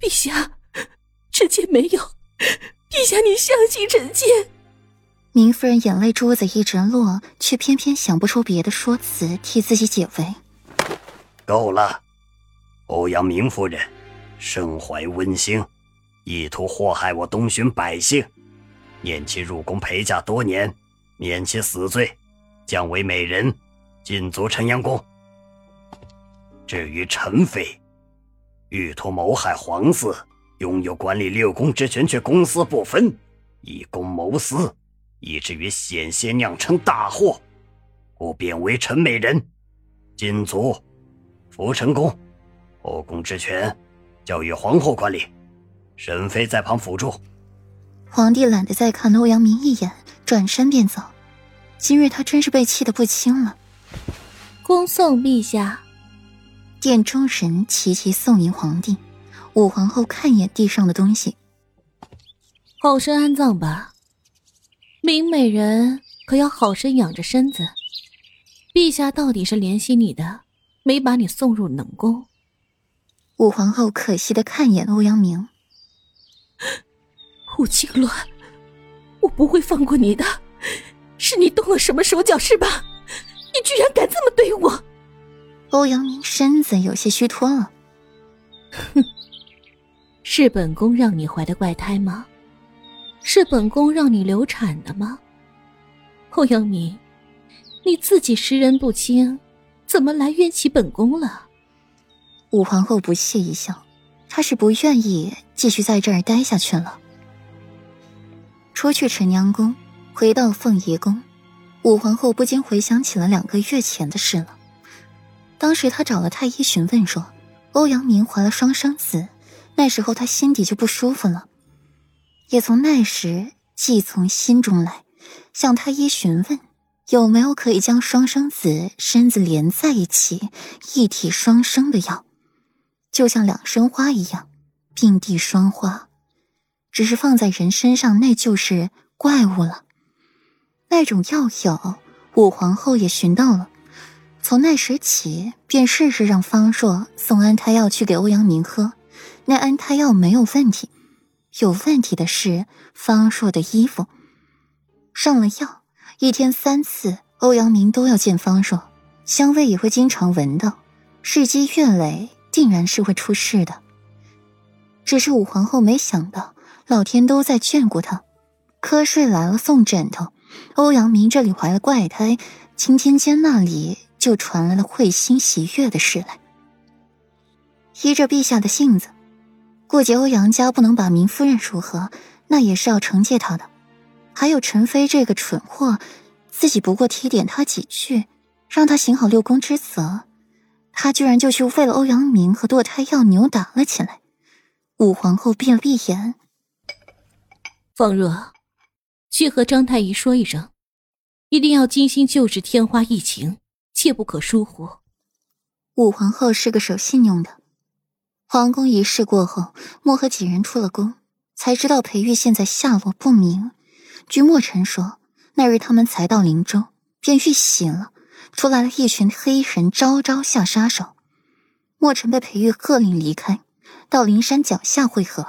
陛下，臣妾没有。陛下，你相信臣妾。明夫人眼泪珠子一直落，却偏偏想不出别的说辞替自己解围。够了，欧阳明夫人，身怀温馨，意图祸害我东巡百姓，念其入宫陪嫁多年，免其死罪，降为美人，禁足陈阳宫。至于陈妃，欲图谋害皇嗣，拥有管理六宫之权，却公私不分，以公谋私。以至于险些酿成大祸，故贬为陈美人，禁足福成宫，后宫之权交予皇后管理，沈妃在旁辅助。皇帝懒得再看欧阳明一眼，转身便走。今日他真是被气得不轻了。恭送陛下。殿中人齐齐送迎皇帝。武皇后看一眼地上的东西，好生安葬吧。明美人可要好生养着身子。陛下到底是怜惜你的，没把你送入冷宫。武皇后可惜的看一眼欧阳明。武清鸾，我不会放过你的。是你动了什么手脚是吧？你居然敢这么对我！欧阳明身子有些虚脱了。哼，是本宫让你怀的怪胎吗？是本宫让你流产的吗，欧阳明？你自己识人不清，怎么来怨起本宫了？武皇后不屑一笑，她是不愿意继续在这儿待下去了。出去陈娘宫，回到凤仪宫，武皇后不禁回想起了两个月前的事了。当时他找了太医询问说，欧阳明怀了双生子，那时候他心底就不舒服了。也从那时，即从心中来，向太医询问有没有可以将双生子身子连在一起，一体双生的药，就像两生花一样，并蒂双花。只是放在人身上，那就是怪物了。那种药有，武皇后也寻到了。从那时起，便试试让方若送安胎药去给欧阳明喝，那安胎药没有问题。有问题的是方硕的衣服。上了药，一天三次，欧阳明都要见方硕，香味也会经常闻到。日积月累，定然是会出事的。只是武皇后没想到，老天都在眷顾她。瞌睡来了送枕头，欧阳明这里怀了怪胎，青天监那里就传来了会心喜悦的事来。依着陛下的性子。过节欧阳家不能把明夫人如何，那也是要惩戒他的。还有陈飞这个蠢货，自己不过提点他几句，让他行好六宫之责，他居然就去为了欧阳明和堕胎药扭打了起来。武皇后闭了闭眼，方若，去和张太医说一声，一定要精心救治天花疫情，切不可疏忽。武皇后是个守信用的。皇宫仪式过后，莫和几人出了宫，才知道裴玉现在下落不明。据莫尘说，那日他们才到灵州，便遇袭了，出来了一群黑衣人，招招下杀手。莫尘被裴玉喝令离开，到灵山脚下会合。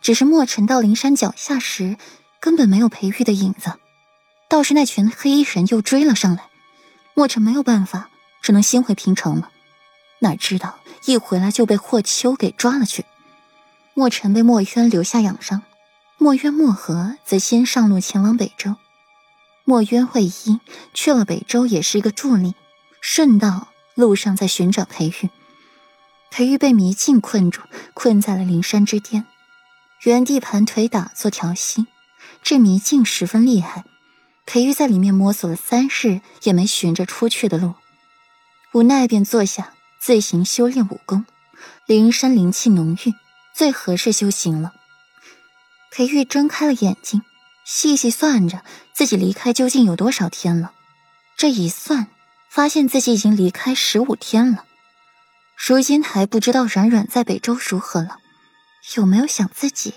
只是莫尘到灵山脚下时，根本没有裴玉的影子，倒是那群黑衣人又追了上来。莫尘没有办法，只能先回平城了。哪知道一回来就被霍秋给抓了去，莫尘被墨渊留下养伤，墨渊、墨河则先上路前往北周。墨渊会医去了北周，也是一个助力，顺道路上在寻找裴玉。裴玉被迷境困住，困在了灵山之巅，原地盘腿打坐调息。这迷境十分厉害，裴玉在里面摸索了三日，也没寻着出去的路，无奈便坐下。自行修炼武功，灵山灵气浓郁，最合适修行了。裴玉睁开了眼睛，细细算着自己离开究竟有多少天了。这一算，发现自己已经离开十五天了。如今还不知道软软在北周如何了，有没有想自己？